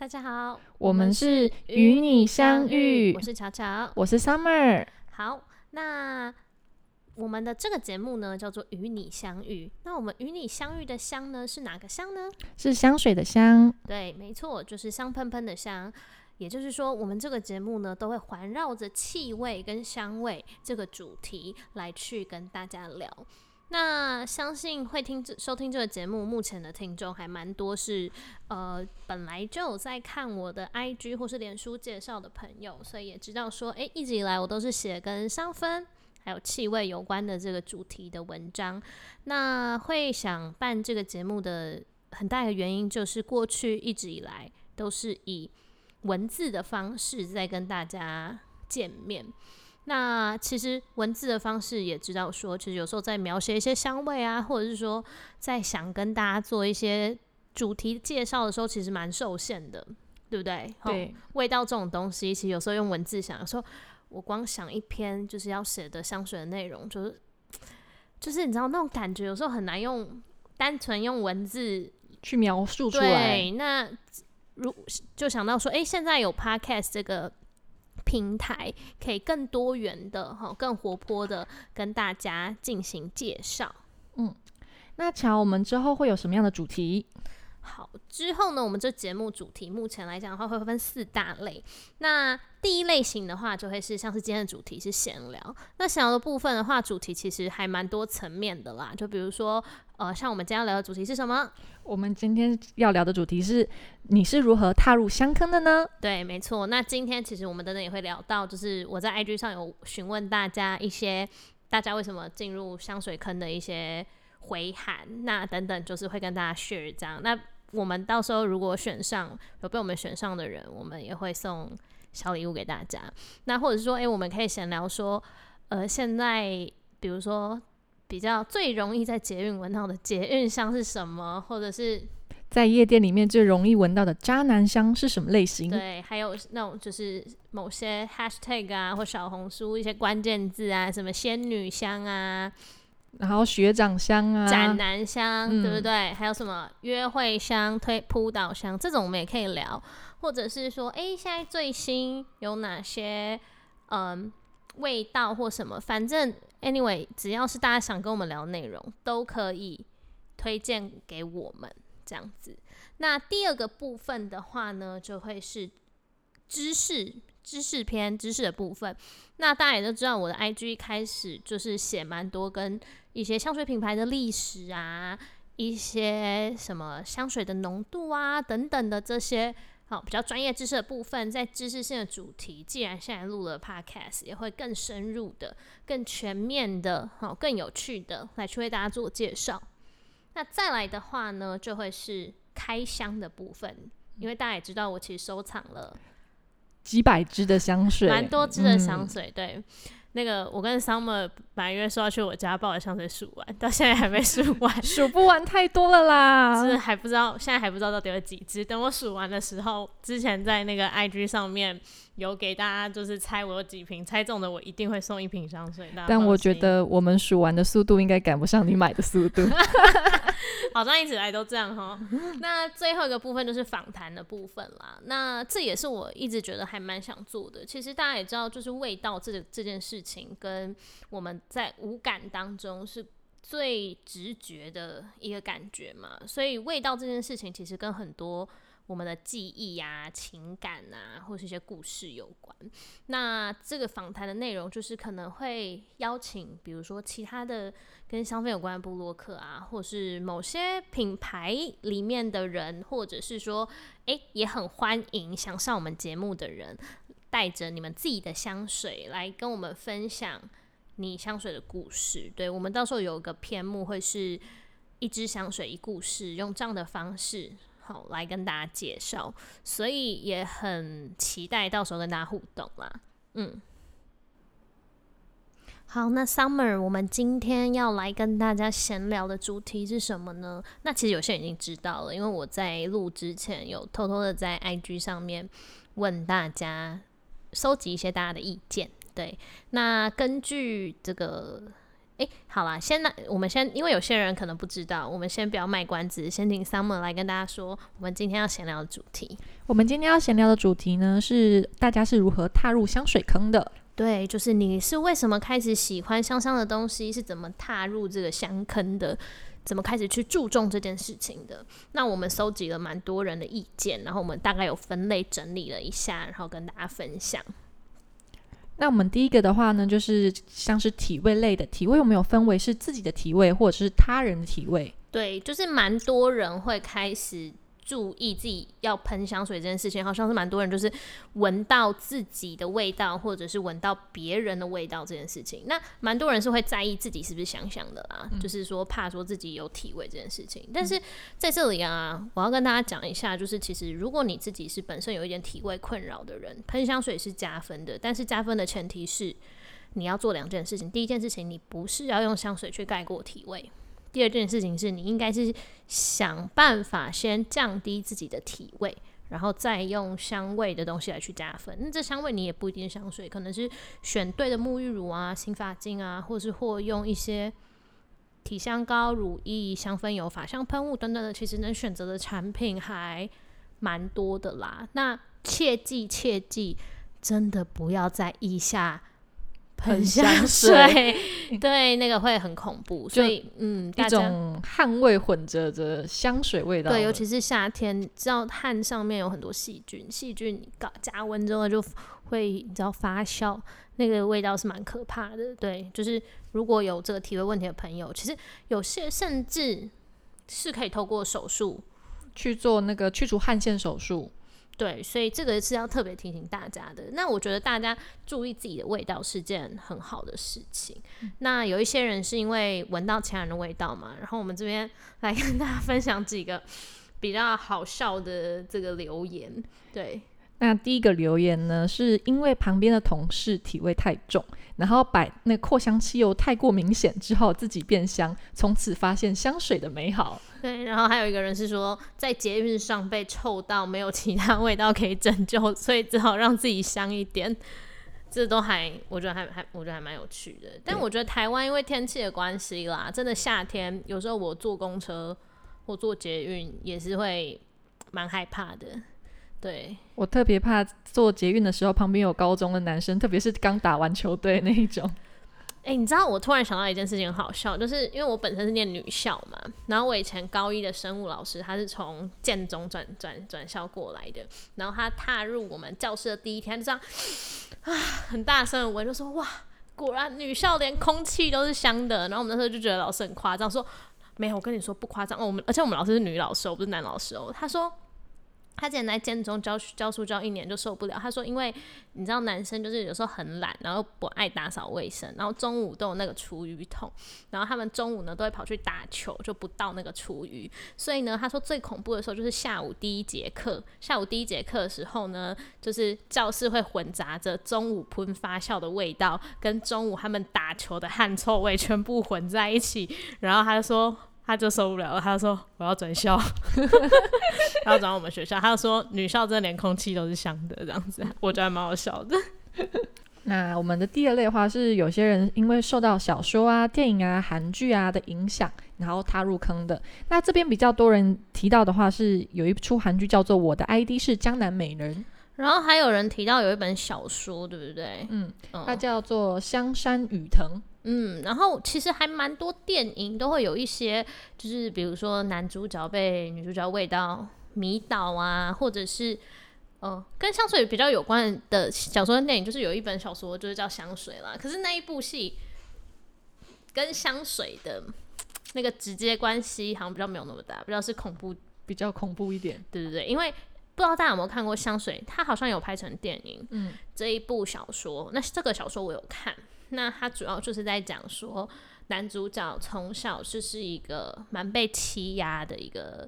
大家好，我们是与你相遇我是巧巧。我是 Summer，好，那我们的这个节目呢叫做与你相遇。那我们与你相遇的香呢是哪个香呢？是香水的香。对，没错，就是香喷喷的香。也就是说，我们这个节目呢都会环绕着气味跟香味这个主题来去跟大家聊。那相信会听收听这个节目，目前的听众还蛮多是呃本来就有在看我的 IG 或是脸书介绍的朋友，所以也知道说，诶，一直以来我都是写跟香氛还有气味有关的这个主题的文章。那会想办这个节目的很大的原因，就是过去一直以来都是以文字的方式在跟大家见面。那其实文字的方式也知道说，其实有时候在描写一些香味啊，或者是说在想跟大家做一些主题介绍的时候，其实蛮受限的，对不对？对，味道这种东西，其实有时候用文字想，有时候我光想一篇就是要写的香水的内容，就是就是你知道那种感觉，有时候很难用单纯用文字去描述出来。对，那如就想到说，哎，现在有 podcast 这个。平台可以更多元的哈，更活泼的跟大家进行介绍。嗯，那乔，我们之后会有什么样的主题？好，之后呢，我们这节目主题目前来讲的话，会分四大类。那第一类型的话，就会是像是今天的主题是闲聊。那闲聊的部分的话，主题其实还蛮多层面的啦。就比如说，呃，像我们今天要聊的主题是什么？我们今天要聊的主题是你是如何踏入香坑的呢？对，没错。那今天其实我们等等也会聊到，就是我在 IG 上有询问大家一些大家为什么进入香水坑的一些。回函，那等等就是会跟大家 share 这样。那我们到时候如果选上有被我们选上的人，我们也会送小礼物给大家。那或者是说，哎，我们可以闲聊说，呃，现在比如说比较最容易在捷运闻到的捷运香是什么，或者是在夜店里面最容易闻到的渣男香是什么类型？对，还有那种就是某些 hashtag 啊，或小红书一些关键字啊，什么仙女香啊。然后学长香啊，斩男香，对不对？还有什么约会香、推扑倒香，这种我们也可以聊。或者是说，哎，现在最新有哪些嗯味道或什么？反正 anyway，只要是大家想跟我们聊内容，都可以推荐给我们这样子。那第二个部分的话呢，就会是知识。知识篇知识的部分，那大家也都知道，我的 IG 开始就是写蛮多跟一些香水品牌的历史啊，一些什么香水的浓度啊等等的这些好比较专业知识的部分，在知识性的主题，既然现在录了 Podcast，也会更深入的、更全面的、好更有趣的来去为大家做介绍。那再来的话呢，就会是开箱的部分，因为大家也知道，我其实收藏了。几百支的香水，蛮多支的香水。对，那个我跟 Summer 本来约说要去我家把我的香水数完，到现在还没数完，数不完太多了啦。是还不知道，现在还不知道到底有几支。等我数完的时候，之前在那个 IG 上面有给大家就是猜我有几瓶，猜中的我一定会送一瓶香水。但我觉得我们数完的速度应该赶不上你买的速度。好像一直来都这样哈。那最后一个部分就是访谈的部分啦。那这也是我一直觉得还蛮想做的。其实大家也知道，就是味道这这件事情，跟我们在五感当中是最直觉的一个感觉嘛。所以味道这件事情，其实跟很多。我们的记忆呀、情感啊，或是一些故事有关。那这个访谈的内容，就是可能会邀请，比如说其他的跟香氛有关的布洛克啊，或是某些品牌里面的人，或者是说，诶，也很欢迎想上我们节目的人，带着你们自己的香水来跟我们分享你香水的故事。对我们到时候有一个篇目，会是一支香水一故事，用这样的方式。好，来跟大家介绍，所以也很期待到时候跟大家互动啦。嗯，好，那 Summer，我们今天要来跟大家闲聊的主题是什么呢？那其实有些人已经知道了，因为我在录之前有偷偷的在 IG 上面问大家，收集一些大家的意见。对，那根据这个。诶，好啦，先来，我们先，因为有些人可能不知道，我们先不要卖关子，先请 Summer 来跟大家说，我们今天要闲聊的主题。我们今天要闲聊的主题呢，是大家是如何踏入香水坑的。对，就是你是为什么开始喜欢香香的东西，是怎么踏入这个香坑的，怎么开始去注重这件事情的？那我们搜集了蛮多人的意见，然后我们大概有分类整理了一下，然后跟大家分享。那我们第一个的话呢，就是像是体味类的，体味有没有分为是自己的体味或者是他人的体味。对，就是蛮多人会开始。注意自己要喷香水这件事情，好像是蛮多人就是闻到自己的味道，或者是闻到别人的味道这件事情。那蛮多人是会在意自己是不是香香的啦，就是说怕说自己有体味这件事情。但是在这里啊，我要跟大家讲一下，就是其实如果你自己是本身有一点体味困扰的人，喷香水是加分的。但是加分的前提是你要做两件事情。第一件事情，你不是要用香水去盖过体味。第二件事情是你应该是想办法先降低自己的体味，然后再用香味的东西来去加分。那这香味你也不一定香水，可能是选对的沐浴乳啊、洗发精啊，或是或用一些体香膏、乳液、香氛油、法香喷雾等等的，其实能选择的产品还蛮多的啦。那切记切记，真的不要在腋下。喷香水，对，那个会很恐怖，所以嗯，一种汗味混着的香水味道，对，尤其是夏天，知道汗上面有很多细菌，细菌搞加温之后就会你知道发酵，那个味道是蛮可怕的。对，就是如果有这个体味问题的朋友，其实有些甚至是可以透过手术去做那个去除汗腺手术。对，所以这个是要特别提醒大家的。那我觉得大家注意自己的味道是件很好的事情。那有一些人是因为闻到其他人的味道嘛，然后我们这边 来跟大家分享几个比较好笑的这个留言。对。那第一个留言呢，是因为旁边的同事体味太重，然后把那扩香汽油太过明显，之后自己变香，从此发现香水的美好。对，然后还有一个人是说，在捷运上被臭到没有其他味道可以拯救，所以只好让自己香一点。这都还，我觉得还还，我觉得还蛮有趣的。但我觉得台湾因为天气的关系啦，真的夏天有时候我坐公车或坐捷运也是会蛮害怕的。对我特别怕坐捷运的时候，旁边有高中的男生，特别是刚打完球队那一种。哎，你知道我突然想到一件事情，很好笑，就是因为我本身是念女校嘛，然后我以前高一的生物老师，他是从建中转转转校过来的，然后他踏入我们教室的第一天，就这样啊，很大声的闻，就说哇，果然女校连空气都是香的。然后我们那时候就觉得老师很夸张，说没有，我跟你说不夸张哦，我们而且我们老师是女老师，我不是男老师哦，他说。他之前在建中教教书教一年就受不了，他说因为你知道男生就是有时候很懒，然后不爱打扫卫生，然后中午都有那个厨余桶，然后他们中午呢都会跑去打球，就不倒那个厨余，所以呢他说最恐怖的时候就是下午第一节课，下午第一节课的时候呢，就是教室会混杂着中午喷发酵的味道跟中午他们打球的汗臭味全部混在一起，然后他就说。他就受不了了，他说我要转校，他要转我们学校。他就说女校真的连空气都是香的，这样子，我觉得还蛮好笑的。那我们的第二类的话是，有些人因为受到小说啊、电影啊、韩剧啊的影响，然后踏入坑的。那这边比较多人提到的话是，有一出韩剧叫做《我的 ID 是江南美人》，然后还有人提到有一本小说，对不对？嗯，它叫做《香山雨藤》。嗯，然后其实还蛮多电影都会有一些，就是比如说男主角被女主角味道迷倒啊，或者是呃跟香水比较有关的小说跟电影，就是有一本小说就是叫香水啦。可是那一部戏跟香水的那个直接关系好像比较没有那么大，比较是恐怖，比较恐怖一点。对对对，因为不知道大家有没有看过香水，它好像有拍成电影。嗯，这一部小说，那这个小说我有看。那它主要就是在讲说，男主角从小就是一个蛮被欺压的一个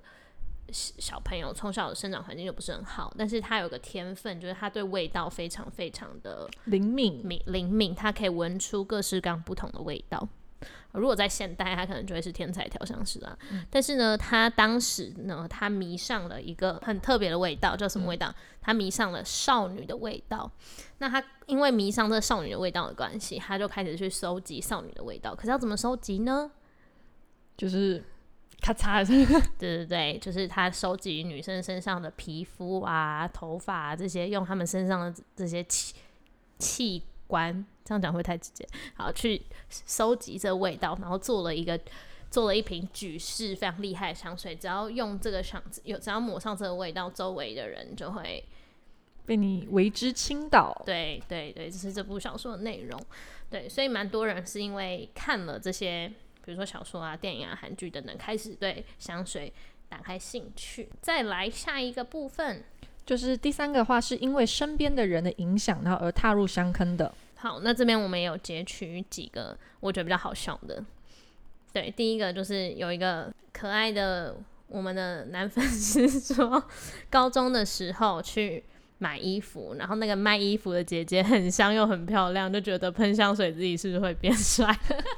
小朋友，从小的生长环境就不是很好，但是他有个天分，就是他对味道非常非常的灵敏，敏灵敏，他可以闻出各式各样不同的味道。如果在现代，他可能就会是天才调香师啦。但是呢，他当时呢，他迷上了一个很特别的味道，叫什么味道？他迷上了少女的味道。那他因为迷上这少女的味道的关系，他就开始去收集少女的味道。可是要怎么收集呢？就是咔嚓，对对对，就是他收集女生身上的皮肤啊、头发啊这些，用他们身上的这些器器官。这样讲会太直接。好，去收集这味道，然后做了一个，做了一瓶举世非常厉害的香水。只要用这个香，有只要抹上这个味道，周围的人就会被你为之倾倒。对对对，这是这部小说的内容。对，所以蛮多人是因为看了这些，比如说小说啊、电影啊、韩剧等等，开始对香水打开兴趣。再来下一个部分，就是第三个话，是因为身边的人的影响，然后而踏入香坑的。好，那这边我们也有截取几个我觉得比较好笑的。对，第一个就是有一个可爱的我们的男粉丝说，高中的时候去买衣服，然后那个卖衣服的姐姐很香又很漂亮，就觉得喷香水自己是不是会变帅？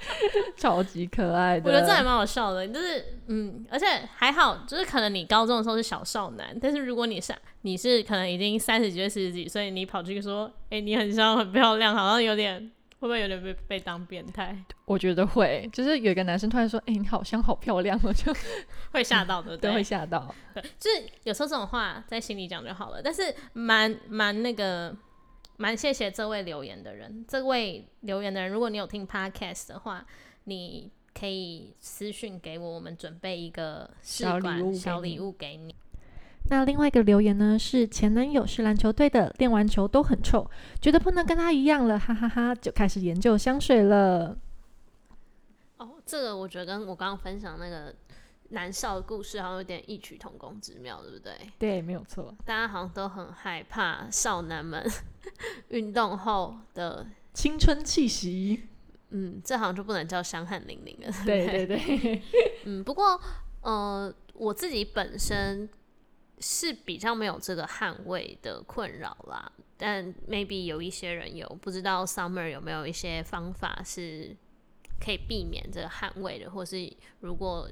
超级可爱的，我觉得这还蛮好笑的。就是嗯，而且还好，就是可能你高中的时候是小少男，但是如果你是你是可能已经三十几岁、四十几岁，你跑去说，哎，你很香、很漂亮，好像有点会不会有点被被当变态？我觉得会，就是有一个男生突然说，哎，你好像、好漂亮，哦就 会吓到的，对，会吓到。对，就是有时候这种话在心里讲就好了。但是蛮蛮那个，蛮谢谢这位留言的人。这位留言的人，如果你有听 podcast 的话，你可以私讯给我，我们准备一个小礼物，小礼物给你。那另外一个留言呢，是前男友是篮球队的，练完球都很臭，觉得不能跟他一样了，哈哈哈，就开始研究香水了。哦，这个我觉得跟我刚刚分享那个男校的故事好像有点异曲同工之妙，对不对？对，没有错。大家好像都很害怕少男们运动后的青春气息。嗯，这好像就不能叫伤汗淋漓了。对对对。嗯，不过呃，我自己本身。是比较没有这个汗味的困扰啦，但 maybe 有一些人有，不知道 Summer 有没有一些方法是可以避免这个汗味的，或是如果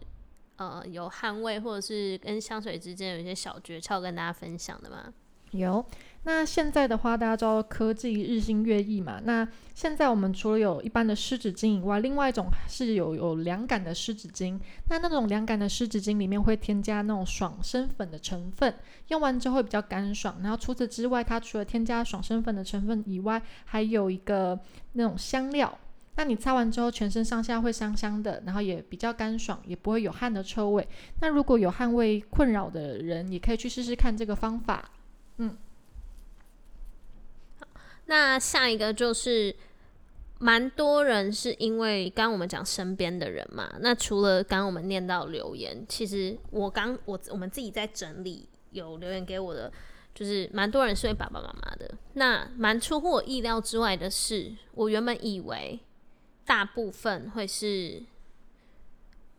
呃有汗味，或者是跟香水之间有一些小诀窍跟大家分享的吗？有。那现在的话，大家知道科技日新月异嘛？那现在我们除了有一般的湿纸巾以外，另外一种是有有凉感的湿纸巾。那那种凉感的湿纸巾里面会添加那种爽身粉的成分，用完之后会比较干爽。然后除此之外，它除了添加爽身粉的成分以外，还有一个那种香料。那你擦完之后，全身上下会香香的，然后也比较干爽，也不会有汗的臭味。那如果有汗味困扰的人，也可以去试试看这个方法。嗯。那下一个就是，蛮多人是因为刚我们讲身边的人嘛。那除了刚刚我们念到留言，其实我刚我我们自己在整理有留言给我的，就是蛮多人是为爸爸妈妈的。那蛮出乎我意料之外的是，我原本以为大部分会是。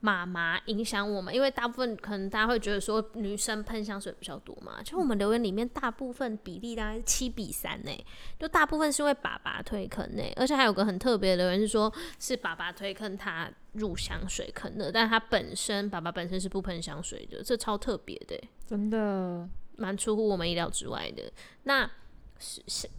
妈妈影响我们，因为大部分可能大家会觉得说女生喷香水比较多嘛，就我们留言里面大部分比例大概是七比三呢，就大部分是为爸爸推坑呢，而且还有个很特别的留言是说，是爸爸推坑他入香水坑的，但他本身爸爸本身是不喷香水的，这超特别的，真的蛮出乎我们意料之外的。那是是，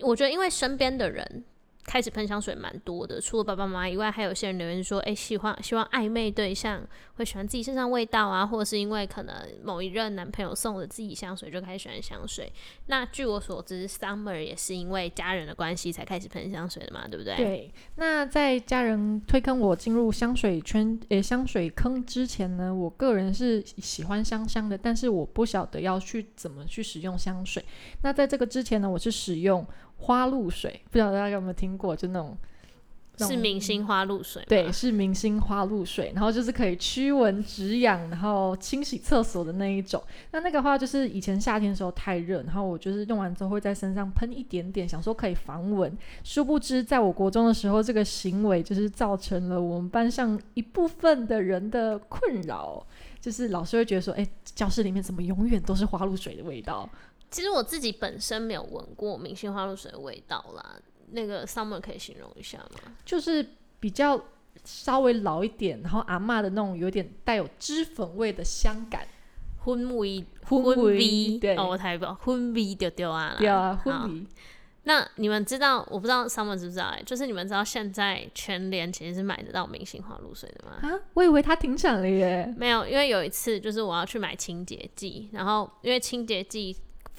我觉得因为身边的人。开始喷香水蛮多的，除了爸爸妈妈以外，还有些人留言说：“哎，喜欢希望暧昧对象会喜欢自己身上味道啊，或者是因为可能某一任男朋友送了自己香水，就开始喜欢香水。”那据我所知，Summer 也是因为家人的关系才开始喷香水的嘛，对不对？对。那在家人推坑我进入香水圈诶香水坑之前呢，我个人是喜欢香香的，但是我不晓得要去怎么去使用香水。那在这个之前呢，我是使用。花露水，不知道大家有没有听过？就那种是明星花露水，对，是明星花露水。然后就是可以驱蚊止痒，然后清洗厕所的那一种。那那个话就是以前夏天的时候太热，然后我就是用完之后会在身上喷一点点，想说可以防蚊。殊不知，在我国中的时候，这个行为就是造成了我们班上一部分的人的困扰，就是老师会觉得说：“哎，教室里面怎么永远都是花露水的味道？”其实我自己本身没有闻过明星花露水的味道啦，那个 Summer 可以形容一下吗？就是比较稍微老一点，然后阿嬷的那种有点带有脂粉味的香感。昏味，婚味，对哦，我才不知道婚味丢丢啊啦。对啊，昏味。那你们知道，我不知道 Summer 知不知道、欸？就是你们知道现在全联其实是买得到明星花露水的吗？啊，我以为它停产了耶。没有，因为有一次就是我要去买清洁剂，然后因为清洁剂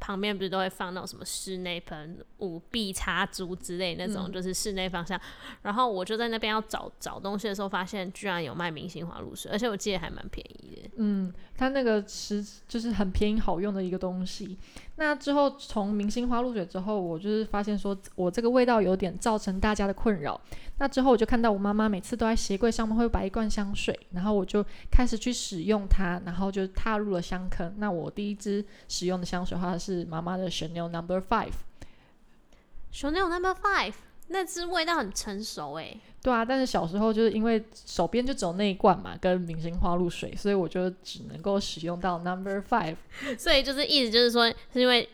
旁边不是都会放那种什么室内喷、雾壁插珠之类那种，就是室内方向。然后我就在那边要找找东西的时候，发现居然有卖明星花露水，而且我记得还蛮便宜的。嗯，它那个是就是很便宜好用的一个东西。那之后从明星花露水之后，我就是发现说我这个味道有点造成大家的困扰。那之后我就看到我妈妈每次都在鞋柜上面会摆一罐香水，然后我就开始去使用它，然后就踏入了香坑。那我第一支使用的香水的话是妈妈的 Chanel Number Five。Chanel Number Five 那支味道很成熟欸诶、对啊，但是小时候就是因为手边就只有那一罐嘛，跟明星花露水，所以我就只能够使用到 Number Five。所以就是意思就是说，是因为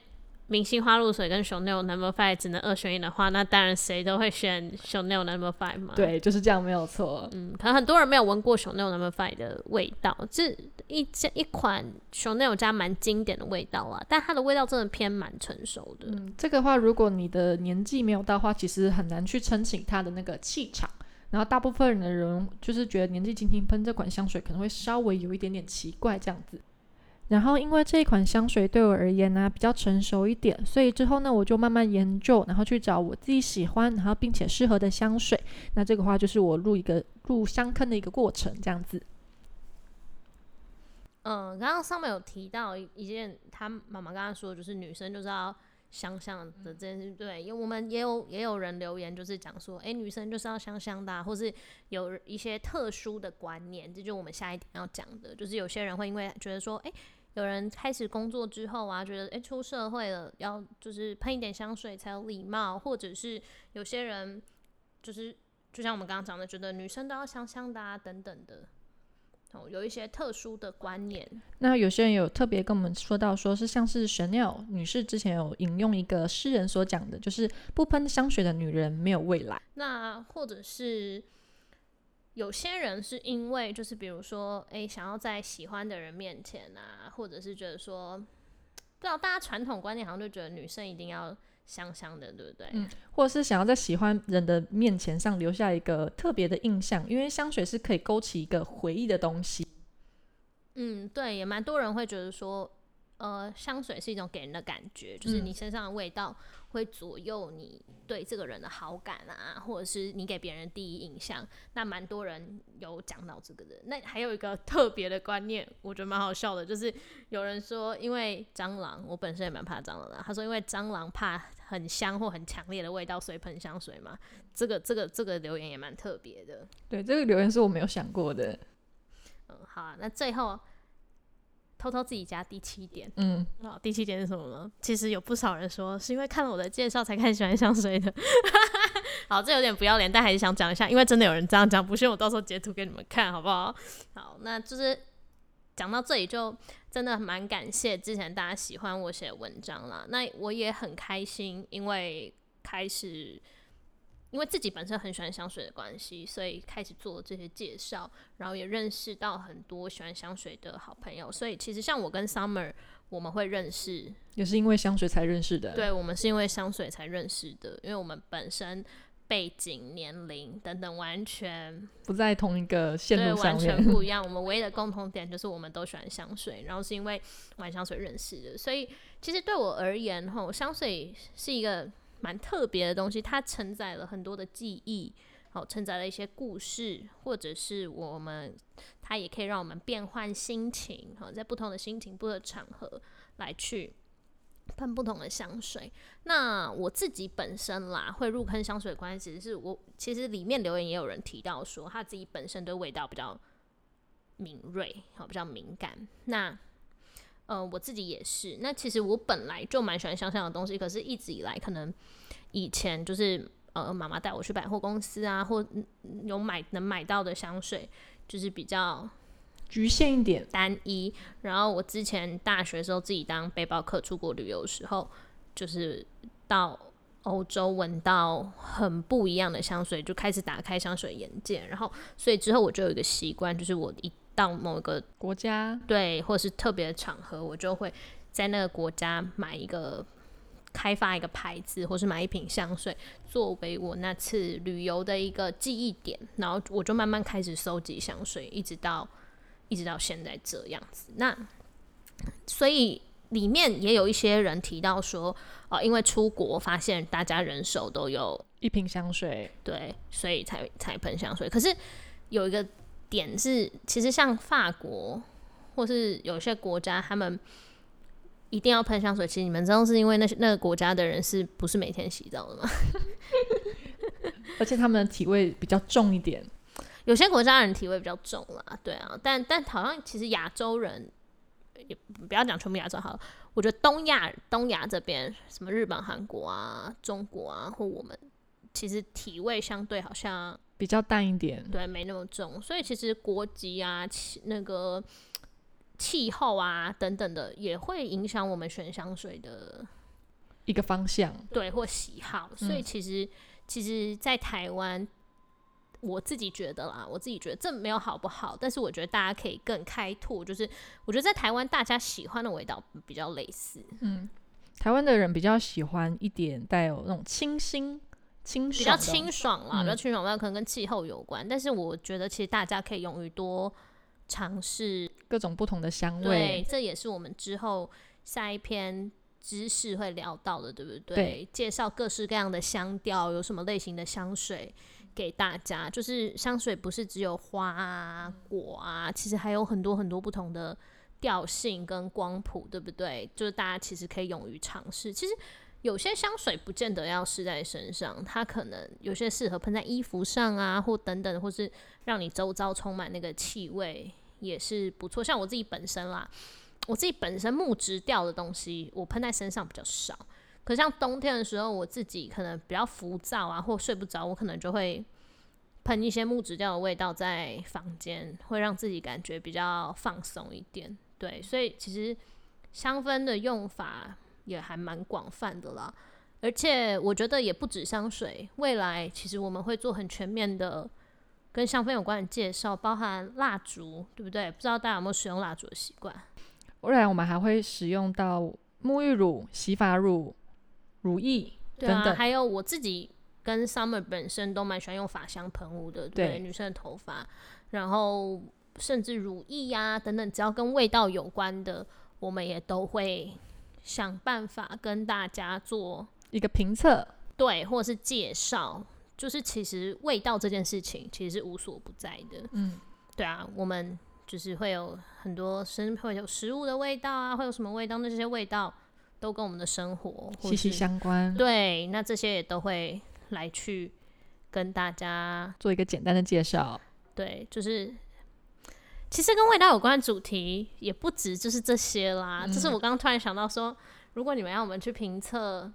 明星花露水跟 Chanel Number Five 只能二选一的话，那当然谁都会选 Chanel Number Five 嘛。，对，就是这样，没有错。嗯，可能很多人没有闻过 Chanel Number Five 的味道，这一这一款 Chanel 家蛮经典的味道啊，但它的味道真的偏蛮成熟的。嗯，这个话，如果你的年纪没有到的话，其实很难去撑起它的那个气场。然后大部分人的人就是觉得年纪轻轻喷这款香水可能会稍微有一点点奇怪这样子。然后因为这一款香水对我而言呢、比较成熟一点，所以之后呢我就慢慢研究，然后去找我自己喜欢，然后并且适合的香水。那这个话就是我入一个入香坑的一个过程这样子。嗯，刚刚上面有提到一件，他妈妈刚刚说，就是女生就是要香香的这件事，对，因为我们也有也有人留言，就是讲说，哎、女生就是要香香的、或是有一些特殊的观念，这就我们下一点要讲的，就是有些人会因为觉得说，哎、有人开始工作之后啊，觉得诶出社会了，要就是喷一点香水才有礼貌，或者是有些人就是就像我们刚刚讲的，觉得女生都要香香的啊等等的，哦，有一些特殊的观念。那有些人有特别跟我们说到，说是像是 Chanel 女士之前有引用一个诗人所讲的，就是不喷香水的女人没有未来。那或者是有些人是因为就是比如说，诶，想要在喜欢的人面前啊，或者是觉得说，不知道大家传统观念好像就觉得女生一定要香香的，对不对？嗯或者是想要在喜欢人的面前上留下一个特别的印象，因为香水是可以勾起一个回忆的东西。嗯，对，也蛮多人会觉得说，呃，香水是一种给人的感觉，就是嗯你身上的味道会左右你对这个人的好感啊，或者是你给别人第一印象。那蛮多人有讲到这个的。那还有一个特别的观念，我觉得蛮好笑的，就是有人说，因为蟑螂，我本身也蛮怕蟑螂的。他说，因为蟑螂怕很香或很强烈的味道，所以喷香水嘛。这个这个这个留言也蛮特别的。对，这个留言是我没有想过的。嗯，好啊，那最后偷偷自己加第七点。嗯，好，第七点是什么呢？其实有不少人说是因为看了我的介绍才开始喜欢香水的。好，这有点不要脸，但还是想讲一下，因为真的有人这样讲，不信我到时候截图给你们看，好不好？好，那就是讲到这里，就真的蛮感谢之前大家喜欢我写的文章啦。那我也很开心，因为开始。因为自己本身很喜欢香水的关系，所以开始做这些介绍，然后也认识到很多喜欢香水的好朋友。所以其实像我跟 Summer，我们会认识，也是因为香水才认识的。，对我们是因为香水才认识的，因为我们本身背景、年龄等等完全不在同一个线对路上完全。不一 样。我们唯一的共同点就是我们都喜欢香水，然后是因为玩香水认识的。所以其实对我而言，吼，香水是一个蛮特别的东西，它承载了很多的记忆，好，承载了一些故事，或者是我们它也可以让我们变换心情，好，在不同的心情、不同的场合来去。喷不同的香水，那我自己本身啦，会入坑香水的关系，其实是我其实里面留言也有人提到说，他自己本身对味道比较敏锐，好比较敏感。那呃，我自己也是。那其实我本来就蛮喜欢香香的东西，可是一直以来可能以前就是呃，妈妈带我去百货公司啊，或嗯有买能买到的香水，就是比较局限一点。单一。然后我之前大学的时候自己当背包客出国旅游的时候，就是到欧洲闻到很不一样的香水，就开始打开香水眼界。然后，所以之后我就有一个习惯，就是我一到某个国家，对，或者是特别的场合，我就会在那个国家买一个。开发一个牌子，或是买一瓶香水，作为我那次旅游的一个记忆点，然后我就慢慢开始收集香水，一直到一直到现在这样子。那所以里面也有一些人提到说，哦，因为出国发现大家人手都有一瓶香水，对，所以才才喷香水。可是有一个点是，其实像法国或是有些国家，他们。一定要喷香水，其实你们知道是因为那些那个国家的人是不是每天洗澡的吗？而且他们的体味比较重一点，有些国家人体味比较重啦，对啊，但但好像其实亚洲人也不要讲全部亚洲好了，我觉得东亚东亚这边什么日本、韩国啊、中国啊，或我们其实体味相对好像比较淡一点，对，没那么重，所以其实国籍啊，那个。气候啊，等等的，也会影响我们选香水的一个方向，对，或喜好。所以其实，其实，在台湾，我自己觉得啦，我自己觉得这没有好不好，但是我觉得大家可以更开拓，就是我觉得在台湾，大家喜欢的味道比较类似。嗯，台湾的人比较喜欢一点带有那种清新、比较清爽啦，比较清爽，那可能跟气候有关。但是我觉得，其实大家可以勇于多。尝试各种不同的香味，对，这也是我们之后下一篇知识会聊到的，对不对？对，介绍各式各样的香调，有什么类型的香水给大家。就是香水不是只有花啊、果啊，其实还有很多很多不同的调性跟光谱，对不对？就是大家其实可以勇于尝试。其实有些香水不见得要试在身上，它可能有些适合喷在衣服上啊，或等等，或是让你周遭充满那个气味。也是不错，像我自己本身啦，我自己本身木质调的东西，我喷在身上比较少。可像冬天的时候，我自己可能比较浮躁啊，或睡不着，我可能就会喷一些木质调的味道在房间，会让自己感觉比较放松一点。对，所以其实香氛的用法也还蛮广泛的啦。而且我觉得也不止香水，未来其实我们会做很全面的。跟香氛有关的介绍，包含蜡烛，对不对？不知道大家有没有使用蜡烛的习惯？未来我们还会使用到沐浴乳、洗发乳、乳液等等。还有我自己跟 Summer 本身都蛮喜欢用法香喷雾的，对女生的头发。然后甚至乳液呀等等，只要跟味道有关的，我们也都会想办法跟大家做一个评测，对，或者是介绍。就是其实味道这件事情其实是无所不在的，嗯，对啊，我们就是会有很多生会有食物的味道啊，会有什么味道？那这些味道都跟我们的生活息息相关。对，那这些也都会来去跟大家做一个简单的介绍。对，就是其实跟味道有关的主题也不止就是这些啦。就是我刚刚突然想到说，如果你们要我们去评测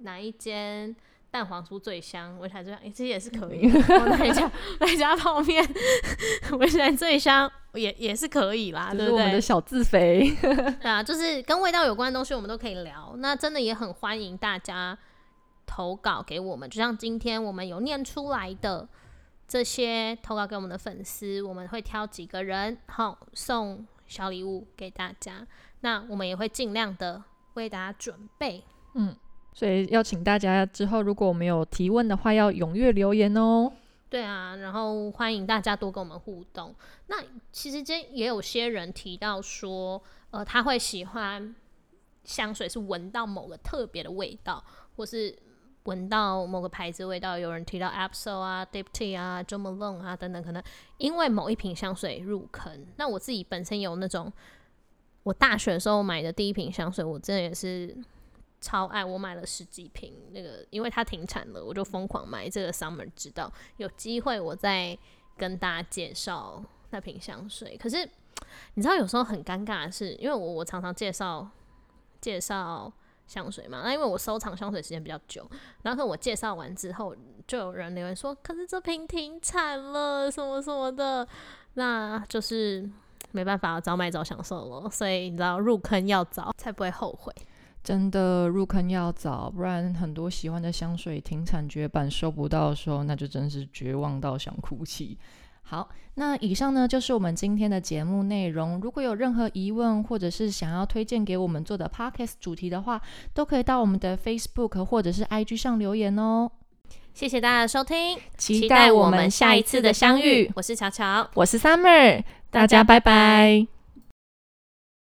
哪一间。蛋黄酥最香，我想这样，其实也是可以。那一家 那家泡面，我现在最香也也是可以啦，对不对？我们的小自肥。对啊，就是跟味道有关的东西，我们都可以聊。那真的也很欢迎大家投稿给我们，就像今天我们有念出来的这些投稿给我们的粉丝，我们会挑几个人，好送小礼物给大家。那我们也会尽量的为大家准备，嗯。所以邀请大家之后，如果我们有提问的话，要踊跃留言哦。对啊，然后欢迎大家多跟我们互动。那其实这也有些人提到说，呃，他会喜欢香水是闻到某个特别的味道，或是闻到某个牌子味道。有人提到 Absol 啊、Dipty 啊、Jo Malone 啊等等，可能因为某一瓶香水入坑。那我自己本身有那种，我大学的时候买的第一瓶香水，我真的也是。超爱，我买了十几瓶那个，因为它停产了，我就疯狂买。这个 summer 知道有机会，我再跟大家介绍那瓶香水。可是你知道，有时候很尴尬的是，因为我我常常介绍介绍香水嘛，那因为我收藏香水时间比较久，然后我介绍完之后，就有人留言说：“可是这瓶停产了，什么什么的。”那就是没办法，早买早享受了。所以你知道，入坑要早，才不会后悔。真的入坑要早，不然很多喜欢的香水停产绝版收不到的时候，那就真是绝望到想哭泣。好，那以上呢就是我们今天的节目内容。如果有任何疑问，或者是想要推荐给我们做的 podcast 主题的话，都可以到我们的 Facebook 或者是 IG 上留言哦。谢谢大家的收听，期待我们下一次的相遇。我是巧巧，我是 Summer，大家拜拜。